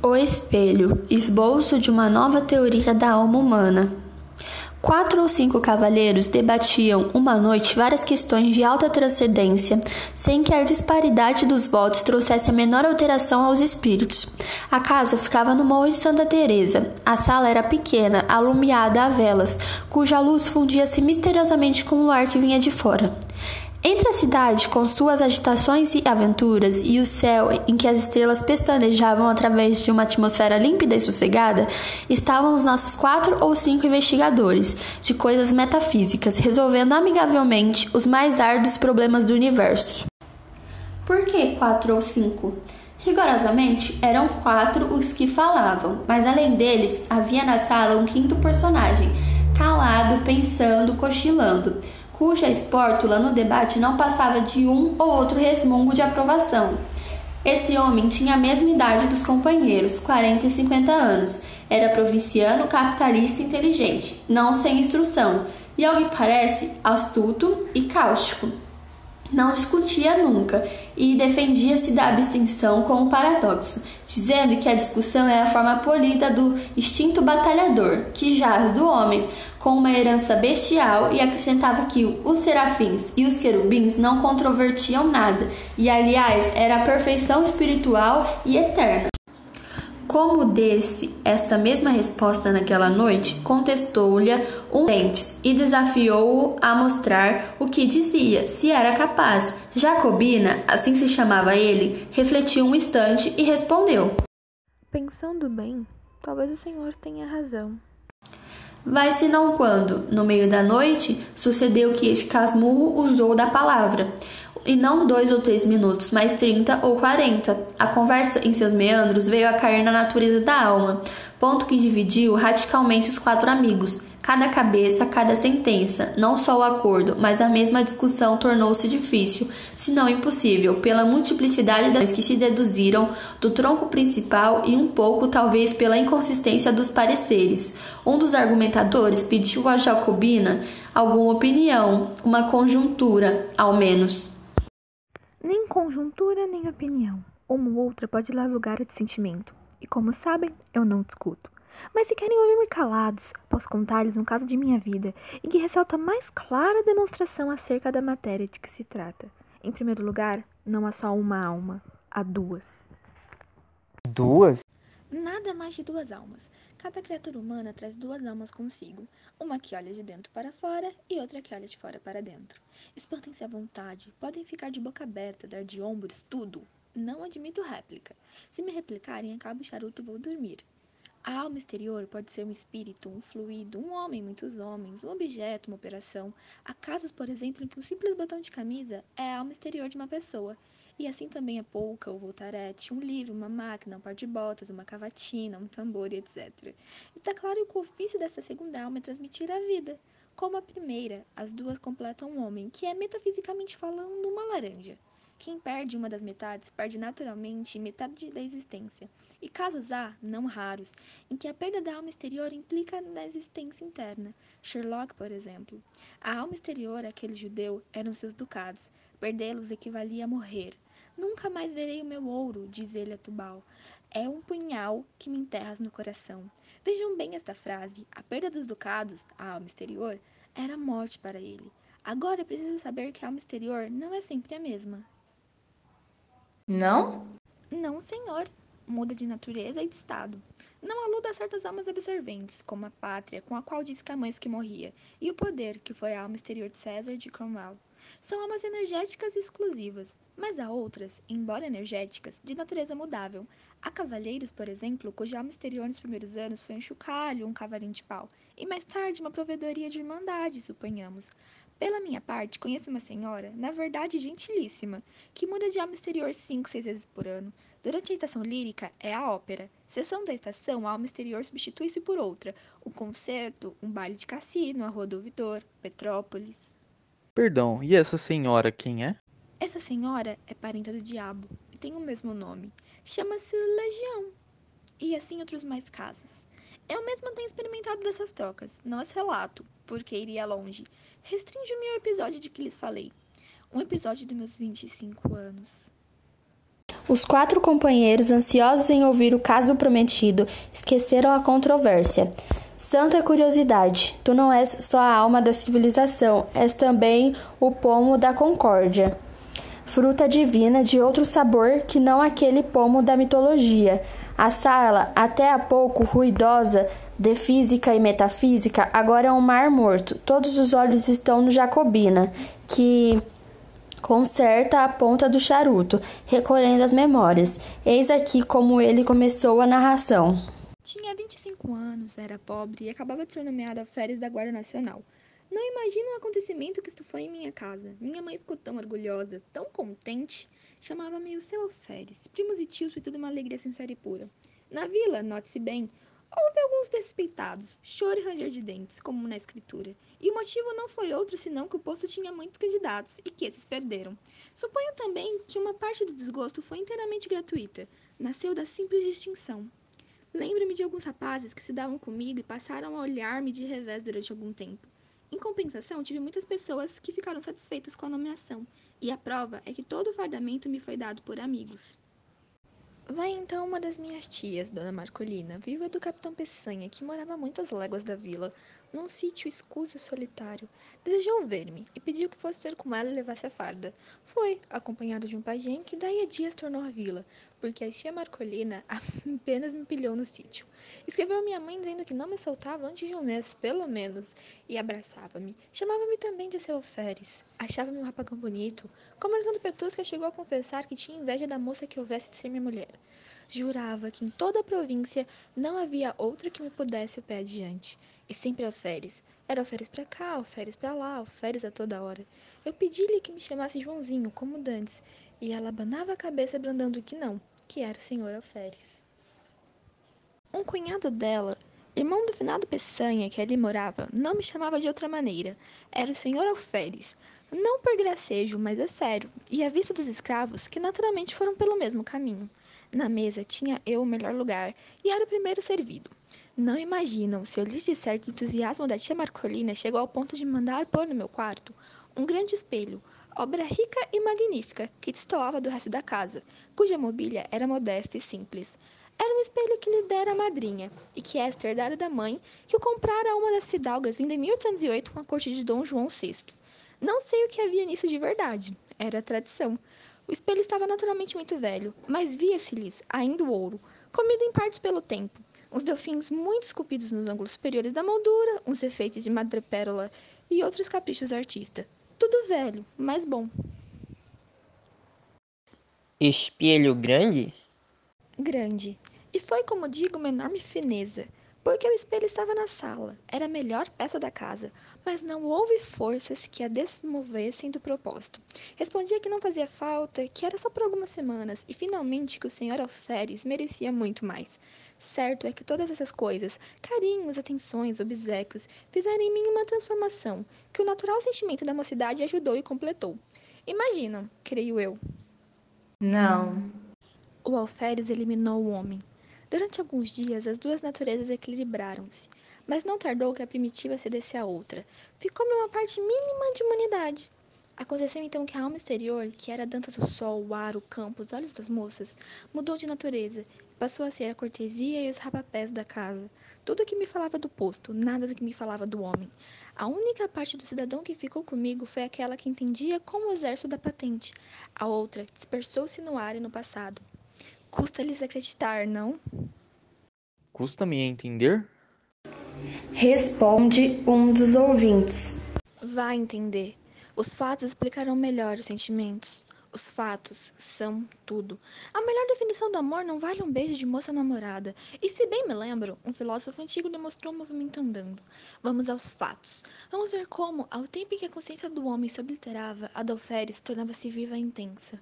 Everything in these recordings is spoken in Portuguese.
O espelho esboço de uma nova teoria da alma humana. Quatro ou cinco cavalheiros debatiam uma noite várias questões de alta transcendência, sem que a disparidade dos votos trouxesse a menor alteração aos espíritos. A casa ficava no Morro de Santa Teresa. A sala era pequena, alumiada a velas, cuja luz fundia-se misteriosamente com o ar que vinha de fora. Entre a cidade, com suas agitações e aventuras, e o céu em que as estrelas pestanejavam através de uma atmosfera límpida e sossegada, estavam os nossos quatro ou cinco investigadores de coisas metafísicas, resolvendo amigavelmente os mais árduos problemas do universo. Por que quatro ou cinco? Rigorosamente, eram quatro os que falavam, mas além deles, havia na sala um quinto personagem, calado, pensando, cochilando cuja espórtula no debate não passava de um ou outro resmungo de aprovação. Esse homem tinha a mesma idade dos companheiros, 40 e 50 anos. Era provinciano, capitalista inteligente, não sem instrução, e ao que parece, astuto e cáustico. Não discutia nunca e defendia-se da abstenção com um paradoxo, dizendo que a discussão é a forma polida do instinto batalhador, que jaz do homem, com uma herança bestial, e acrescentava que os serafins e os querubins não controvertiam nada, e aliás era a perfeição espiritual e eterna. Como desse esta mesma resposta naquela noite, contestou-lhe um dentes e desafiou-o a mostrar o que dizia, se era capaz. Jacobina, assim se chamava ele, refletiu um instante e respondeu: Pensando bem, talvez o senhor tenha razão. Vai-se não quando, no meio da noite, sucedeu que este casmurro usou da palavra e não dois ou três minutos, mas trinta ou quarenta. A conversa em seus meandros veio a cair na natureza da alma, ponto que dividiu radicalmente os quatro amigos. Cada cabeça, cada sentença, não só o acordo, mas a mesma discussão tornou-se difícil, se não impossível, pela multiplicidade das que se deduziram do tronco principal e um pouco, talvez, pela inconsistência dos pareceres. Um dos argumentadores pediu a Jacobina alguma opinião, uma conjuntura, ao menos. Nem conjuntura, nem opinião. Uma ou outra pode dar lugar a dissentimento. E como sabem, eu não discuto. Mas se querem ouvir-me calados, posso contar-lhes um caso de minha vida em que ressalta a mais clara demonstração acerca da matéria de que se trata. Em primeiro lugar, não há só uma alma, há duas. Duas? Nada mais de duas almas. Cada criatura humana traz duas almas consigo, uma que olha de dentro para fora e outra que olha de fora para dentro. Espantem-se à vontade, podem ficar de boca aberta, dar de ombros, tudo. Não admito réplica. Se me replicarem, acabo o charuto e vou dormir. A alma exterior pode ser um espírito, um fluido, um homem, muitos homens, um objeto, uma operação. Há casos, por exemplo, em que um simples botão de camisa é a alma exterior de uma pessoa. E assim também a polca ou voltarete, um livro, uma máquina, um par de botas, uma cavatina, um tambor, etc. Está claro que o ofício dessa segunda alma é transmitir a vida. Como a primeira, as duas completam um homem, que é metafisicamente falando uma laranja. Quem perde uma das metades perde naturalmente metade da existência. E casos há, não raros, em que a perda da alma exterior implica na existência interna. Sherlock, por exemplo. A alma exterior, aquele judeu, eram seus ducados. Perdê-los equivalia a morrer. Nunca mais verei o meu ouro, diz ele a Tubal. É um punhal que me enterras no coração. Vejam bem esta frase. A perda dos ducados, a alma exterior, era morte para ele. Agora é preciso saber que a alma exterior não é sempre a mesma. Não? Não, senhor. Muda de natureza e de estado. Não aluda a certas almas absorventes, como a pátria, com a qual diz Camões que morria, e o poder, que foi a alma exterior de César de Cromwell. São almas energéticas exclusivas, mas há outras, embora energéticas, de natureza mudável. Há cavalheiros, por exemplo, cuja alma exterior nos primeiros anos foi um chocalho um cavalinho de pau, e mais tarde uma provedoria de irmandade, suponhamos. Pela minha parte, conheço uma senhora, na verdade gentilíssima, que muda de alma exterior cinco, seis vezes por ano. Durante a estação lírica é a ópera. Sessão da estação, a alma exterior substitui-se por outra. Um concerto, um baile de cassino, a Rua do Ouvidor, Petrópolis. Perdão, e essa senhora quem é? Essa senhora é parenta do diabo e tem o mesmo nome. Chama-se Legião. E assim outros mais casos. Eu mesma tenho experimentado dessas trocas, não as relato, porque iria longe. Restringe-me ao episódio de que lhes falei. Um episódio dos meus 25 anos. Os quatro companheiros, ansiosos em ouvir o caso do prometido, esqueceram a controvérsia. Santa curiosidade, tu não és só a alma da civilização, és também o pomo da concórdia. Fruta divina de outro sabor que não aquele pomo da mitologia. A sala, até há pouco ruidosa, de física e metafísica, agora é um mar morto. Todos os olhos estão no Jacobina, que conserta a ponta do charuto, recolhendo as memórias. Eis aqui como ele começou a narração. Tinha 25 anos, era pobre e acabava de ser nomeado a férias da Guarda Nacional. Não imagino o acontecimento que estufou em minha casa. Minha mãe ficou tão orgulhosa, tão contente. Chamava-me o seu alferes. Primos e tios foi tudo uma alegria sincera e pura. Na vila, note-se bem, houve alguns despeitados, choro e ranger de dentes, como na escritura. E o motivo não foi outro senão que o posto tinha muitos candidatos e que esses perderam. Suponho também que uma parte do desgosto foi inteiramente gratuita. Nasceu da simples distinção. Lembro-me de alguns rapazes que se davam comigo e passaram a olhar-me de revés durante algum tempo. Em compensação, tive muitas pessoas que ficaram satisfeitas com a nomeação, e a prova é que todo o fardamento me foi dado por amigos. Vai então uma das minhas tias, Dona Marcolina, viva do capitão Peçanha, que morava muitas léguas da vila, num sítio escuso e solitário. Desejou ver-me e pediu que fosse ter com ela e levasse a farda. Foi, acompanhado de um pajem que daí a dias tornou a vila, porque a tia Marcolina apenas me pilhou no sítio. Escreveu minha mãe dizendo que não me soltava antes de um mês, pelo menos, e abraçava-me. Chamava-me também de seu alferes. Achava-me um rapagão bonito. Comentando Petusca chegou a confessar que tinha inveja da moça que houvesse de ser minha mulher. Jurava que em toda a província não havia outra que me pudesse o pé adiante. E sempre alferes. Era alferes para cá, alferes para lá, alferes a toda hora. Eu pedi-lhe que me chamasse Joãozinho, como dantes, e ela abanava a cabeça brandando que não, que era o senhor alferes. Um cunhado dela, irmão do finado Peçanha, que ali morava, não me chamava de outra maneira. Era o senhor alferes. Não por gracejo, mas é sério, e à vista dos escravos, que naturalmente foram pelo mesmo caminho. Na mesa tinha eu o melhor lugar, e era o primeiro servido. Não imaginam se eu lhes disser que o entusiasmo da tia Marcolina chegou ao ponto de mandar pôr no meu quarto um grande espelho, obra rica e magnífica, que destoava do resto da casa, cuja mobília era modesta e simples. Era um espelho que lhe dera a madrinha, e que Esther dera da mãe, que o comprara a uma das fidalgas vinda em 1808 com a corte de Dom João VI. Não sei o que havia nisso de verdade, era tradição. O espelho estava naturalmente muito velho, mas via-se-lhes ainda o ouro, comido em partes pelo tempo, uns delfins muito esculpidos nos ângulos superiores da moldura, uns efeitos de madrepérola e outros caprichos do artista. Tudo velho, mas bom. Espelho grande? Grande. E foi, como digo, uma enorme fineza, porque o espelho estava na sala, era a melhor peça da casa, mas não houve forças que a desmovessem do propósito. Respondia que não fazia falta, que era só por algumas semanas, e finalmente que o senhor Alferes merecia muito mais. Certo é que todas essas coisas, carinhos, atenções, obsequios, fizeram em mim uma transformação, que o natural sentimento da mocidade ajudou e completou. Imaginam, creio eu. Não. O alferes eliminou o homem. Durante alguns dias, as duas naturezas equilibraram-se, mas não tardou que a primitiva cedesse à outra. Ficou-me uma parte mínima de humanidade. Aconteceu então que a alma exterior, que era a dança do sol, o ar, o campo, os olhos das moças, mudou de natureza passou a ser a cortesia e os rapapés da casa. Tudo o que me falava do posto, nada do que me falava do homem. A única parte do cidadão que ficou comigo foi aquela que entendia como o exército da patente. A outra dispersou-se no ar e no passado. Custa-lhes acreditar, não? Custa-me entender? Responde um dos ouvintes. Vá entender. Os fatos explicarão melhor os sentimentos. Os fatos são tudo. A melhor definição do amor não vale um beijo de moça namorada. E se bem me lembro, um filósofo antigo demonstrou o movimento andando. Vamos aos fatos. Vamos ver como, ao tempo em que a consciência do homem se obliterava, a do Alferes tornava-se viva e intensa.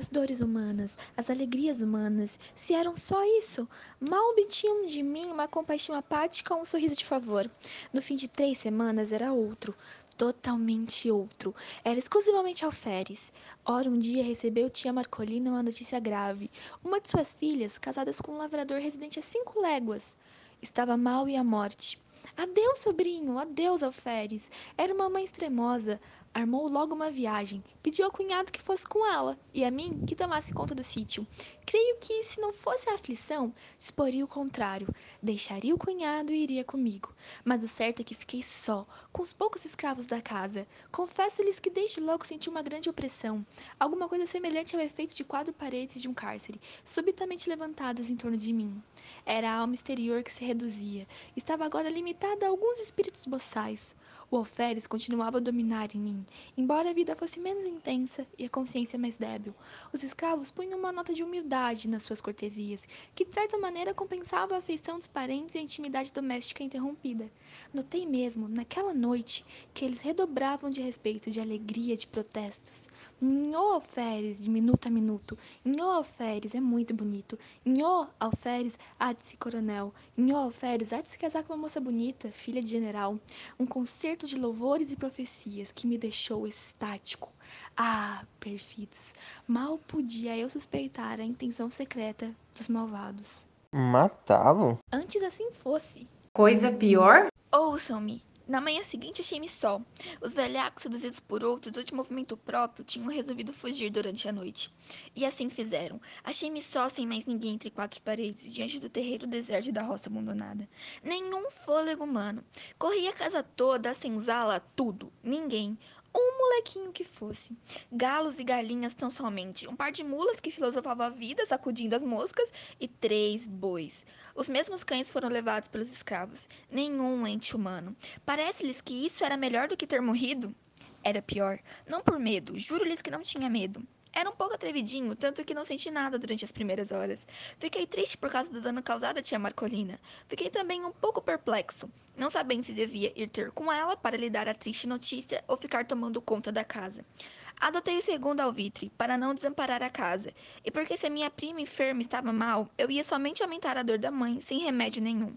As dores humanas, as alegrias humanas, se eram só isso, mal obtinham de mim uma compaixão apática ou um sorriso de favor. No fim de três semanas era outro, totalmente outro. Era exclusivamente alferes. Ora, um dia recebeu tia Marcolina uma notícia grave. Uma de suas filhas, casadas com um lavrador residente a cinco léguas, estava mal e à morte. Adeus, sobrinho, adeus, alferes. Era uma mãe extremosa. Armou logo uma viagem, pediu ao cunhado que fosse com ela e a mim que tomasse conta do sítio. Creio que, se não fosse a aflição, disporia o contrário. Deixaria o cunhado e iria comigo. Mas o certo é que fiquei só, com os poucos escravos da casa. Confesso-lhes que desde logo senti uma grande opressão, alguma coisa semelhante ao efeito de quatro paredes de um cárcere, subitamente levantadas em torno de mim. Era a alma exterior que se reduzia, estava agora limitada a alguns espíritos boçais. O alferes continuava a dominar em mim, embora a vida fosse menos intensa e a consciência mais débil. Os escravos punham uma nota de humildade nas suas cortesias, que de certa maneira compensava a afeição dos parentes e a intimidade doméstica interrompida. Notei mesmo, naquela noite, que eles redobravam de respeito, de alegria, de protestos. Nhô alferes, de minuto a minuto. Nhô alferes, é muito bonito. Nhô alferes, há de se coronel. Nhô alferes, há de se casar com uma moça bonita, filha de general. Um concerto de louvores e profecias que me deixou estático. Ah, perfidos, mal podia eu suspeitar a intenção secreta dos malvados. Matá-lo? Antes assim fosse. Coisa pior? Ouçam-me. Na manhã seguinte achei-me só. Os velhacos, seduzidos por outros, de movimento próprio, tinham resolvido fugir durante a noite. E assim fizeram. Achei-me só, sem mais ninguém entre quatro paredes, diante do terreiro deserto da roça abandonada. Nenhum fôlego humano. Corri a casa toda, a senzala, tudo. Ninguém um molequinho que fosse. Galos e galinhas tão somente, um par de mulas que filosofava a vida, sacudindo as moscas, e três bois. Os mesmos cães foram levados pelos escravos. Nenhum ente humano. Parece-lhes que isso era melhor do que ter morrido? Era pior. Não por medo, juro-lhes que não tinha medo. Era um pouco atrevidinho, tanto que não senti nada durante as primeiras horas. Fiquei triste por causa do dano causado à tia Marcolina. Fiquei também um pouco perplexo, não sabendo se devia ir ter com ela para lhe dar a triste notícia ou ficar tomando conta da casa. Adotei o segundo alvitre, para não desamparar a casa, e porque se a minha prima enferma estava mal, eu ia somente aumentar a dor da mãe, sem remédio nenhum.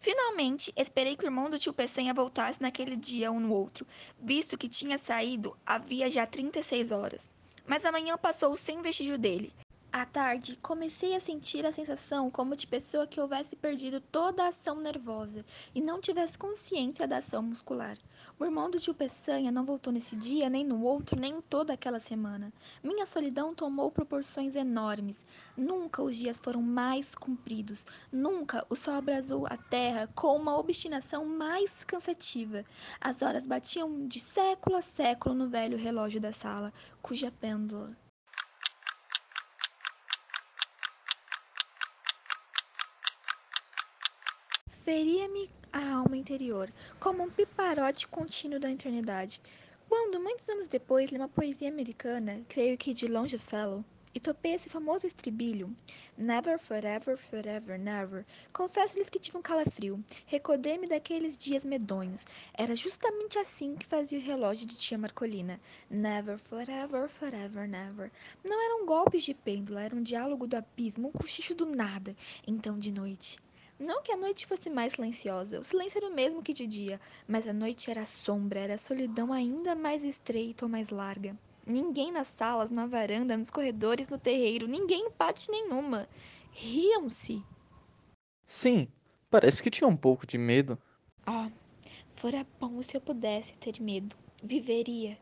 Finalmente, esperei que o irmão do tio Peçanha voltasse naquele dia um no outro, visto que tinha saído havia já 36 horas mas amanhã passou sem vestígio dele. À tarde, comecei a sentir a sensação como de pessoa que houvesse perdido toda a ação nervosa e não tivesse consciência da ação muscular. O irmão do tio Peçanha não voltou nesse dia, nem no outro, nem em toda aquela semana. Minha solidão tomou proporções enormes. Nunca os dias foram mais compridos. Nunca o sol abrasou a terra com uma obstinação mais cansativa. As horas batiam de século a século no velho relógio da sala, cuja pêndula feria-me a alma interior, como um piparote contínuo da eternidade. Quando, muitos anos depois, li uma poesia americana, creio que de Longfellow, e topei esse famoso estribilho, Never, forever, forever, never. Confesso-lhes que tive um calafrio. Recordei-me daqueles dias medonhos. Era justamente assim que fazia o relógio de tia Marcolina. Never, forever, forever, never. Não eram golpes de pêndulo, era um diálogo do abismo, um cochicho do nada. Então, de noite, não que a noite fosse mais silenciosa, o silêncio era o mesmo que de dia, mas a noite era sombra, era a solidão ainda mais estreita ou mais larga. Ninguém nas salas, na varanda, nos corredores, no terreiro, ninguém em parte nenhuma. Riam-se. Sim, parece que tinha um pouco de medo. Oh, fora bom se eu pudesse ter medo. Viveria.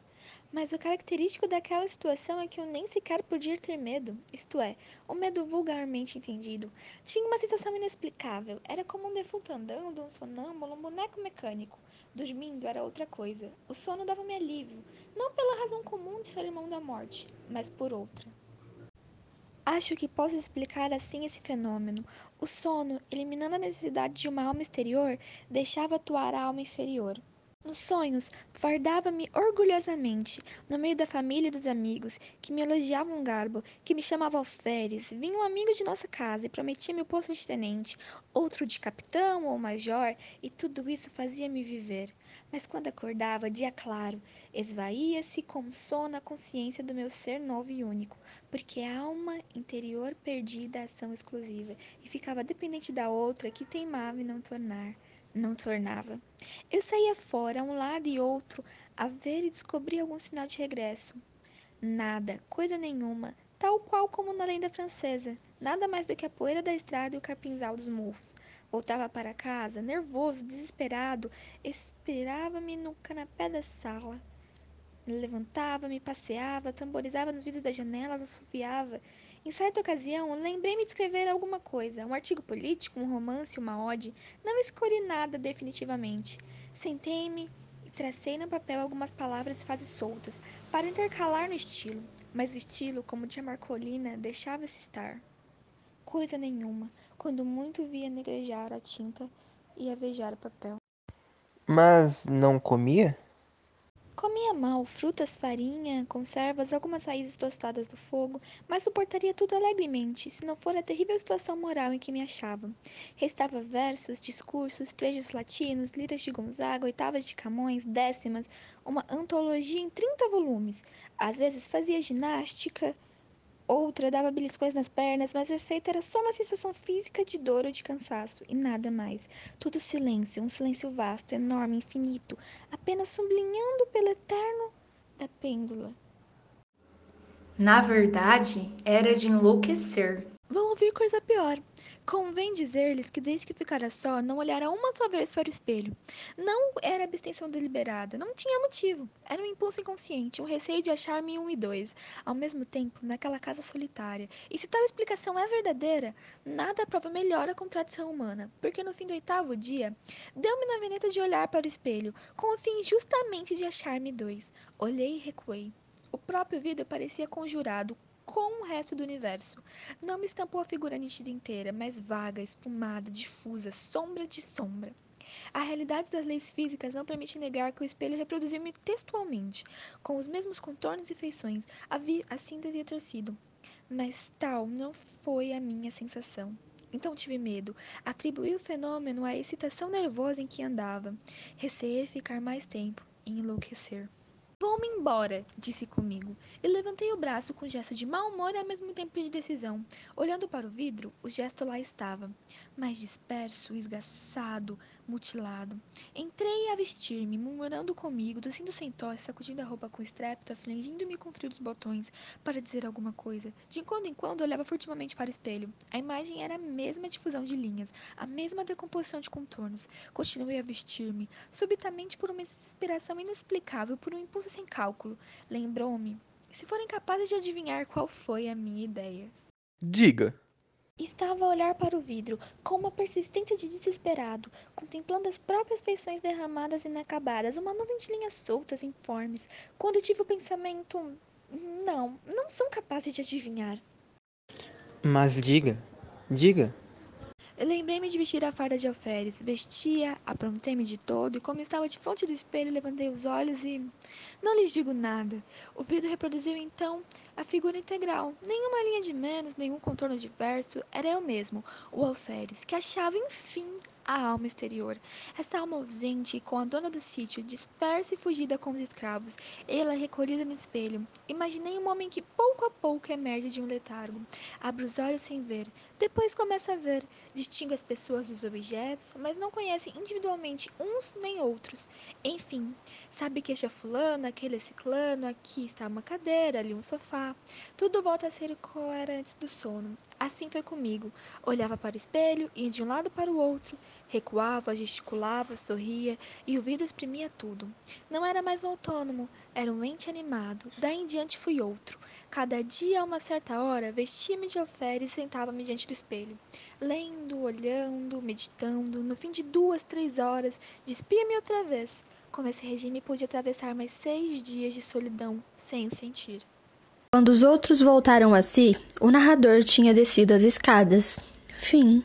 Mas o característico daquela situação é que eu nem sequer podia ter medo, isto é, o medo vulgarmente entendido. Tinha uma sensação inexplicável, era como um defunto andando, um sonâmbulo, um boneco mecânico. Dormindo era outra coisa. O sono dava-me alívio, não pela razão comum de ser irmão da morte, mas por outra. Acho que posso explicar assim esse fenômeno. O sono, eliminando a necessidade de uma alma exterior, deixava atuar a alma inferior. Nos sonhos, fardava-me orgulhosamente, no meio da família e dos amigos, que me elogiavam garbo, que me chamavam alferes. Vinha um amigo de nossa casa e prometia-me o posto de tenente, outro de capitão ou major, e tudo isso fazia-me viver. Mas quando acordava, dia claro, esvaía-se com sono a consciência do meu ser novo e único, porque a alma interior perdida a ação exclusiva e ficava dependente da outra que teimava em não tornar não tornava. Eu saía fora, a um lado e outro, a ver e descobrir algum sinal de regresso. Nada, coisa nenhuma, tal qual como na lenda francesa, nada mais do que a poeira da estrada e o carpinzal dos morros. Voltava para casa, nervoso, desesperado, esperava-me no canapé da sala. Levantava, me passeava, tamborizava nos vidros das janelas, assoviava. Em certa ocasião, lembrei-me de escrever alguma coisa, um artigo político, um romance, uma ode. Não escolhi nada definitivamente. Sentei-me e tracei no papel algumas palavras e frases soltas, para intercalar no estilo. Mas o estilo, como tia Marcolina, deixava-se estar. Coisa nenhuma, quando muito via negrejar a tinta e avejar o papel. Mas não comia? Comia mal, frutas, farinha, conservas, algumas raízes tostadas do fogo, mas suportaria tudo alegremente, se não for a terrível situação moral em que me achava. Restava versos, discursos, trechos latinos, liras de Gonzaga, oitavas de Camões, décimas, uma antologia em 30 volumes. Às vezes fazia ginástica, outra dava beliscões nas pernas, mas o efeito era só uma sensação física de dor ou de cansaço, e nada mais. Tudo silêncio, um silêncio vasto, enorme, infinito, apenas sublinhando pelo eterno da pêndula. Na verdade, era de enlouquecer. Vão ouvir coisa pior. Convém dizer-lhes que desde que ficara só, não olhara uma só vez para o espelho. Não era abstenção deliberada, não tinha motivo. Era um impulso inconsciente, um receio de achar-me um e dois, ao mesmo tempo, naquela casa solitária. E se tal explicação é verdadeira, nada prova melhor a contradição humana, porque no fim do oitavo dia, deu-me na veneta de olhar para o espelho, com o fim justamente de achar-me dois. Olhei e recuei. O próprio vidro parecia conjurado, com o resto do universo. Não me estampou a figura nítida inteira, mas vaga, esfumada, difusa, sombra de sombra. A realidade das leis físicas não permite negar que o espelho reproduziu-me textualmente, com os mesmos contornos e feições, assim devia ter sido. Mas tal não foi a minha sensação. Então tive medo. Atribuí o fenômeno à excitação nervosa em que andava. Receei ficar mais tempo e enlouquecer. Vou-me embora, disse comigo, e levantei o braço com gesto de mau humor e ao mesmo tempo de decisão. Olhando para o vidro, o gesto lá estava, mais disperso, esgaçado, mutilado. Entrei a vestir-me, murmurando comigo, tossindo sem tosse, sacudindo a roupa com estrépito, afligindo-me com frio dos botões, para dizer alguma coisa. De quando em quando olhava furtivamente para o espelho. A imagem era a mesma difusão de linhas, a mesma decomposição de contornos. Continuei a vestir-me, subitamente por uma desesperação inexplicável, por um impulso sem cálculo. Lembrou-me, se forem capazes de adivinhar qual foi a minha ideia. Diga. Estava a olhar para o vidro, com uma persistência de desesperado, contemplando as próprias feições derramadas e inacabadas, uma nuvem de linhas soltas, informes, quando tive o pensamento: não, não são capazes de adivinhar. Mas diga, diga. Lembrei-me de vestir a farda de alferes. Vestia, aprontei-me de todo, e como estava de frente do espelho, levantei os olhos e. Não lhes digo nada. O vidro reproduziu então a figura integral. Nenhuma linha de menos, nenhum contorno diverso. Era eu mesmo, o alferes, que achava, enfim, a alma exterior. Essa alma ausente, com a dona do sítio, dispersa e fugida com os escravos, ela recolhida no espelho. Imaginei um homem que pouco a pouco emerge de um letargo. Abre os olhos sem ver, depois começa a ver, distingue as pessoas dos objetos, mas não conhece individualmente uns nem outros. Enfim, sabe que este é fulano, aquele é ciclano, aqui está uma cadeira, ali um sofá. Tudo volta a ser como era antes do sono. Assim foi comigo. Olhava para o espelho, ia de um lado para o outro, Recuava, gesticulava, sorria e o vidro exprimia tudo. Não era mais um autônomo, era um ente animado. Daí em diante fui outro. Cada dia, a uma certa hora, vestia-me de alferes e sentava-me diante do espelho. Lendo, olhando, meditando, no fim de duas, três horas, despia-me outra vez. Com esse regime, pude atravessar mais seis dias de solidão sem o sentir. Quando os outros voltaram a si, o narrador tinha descido as escadas. Fim.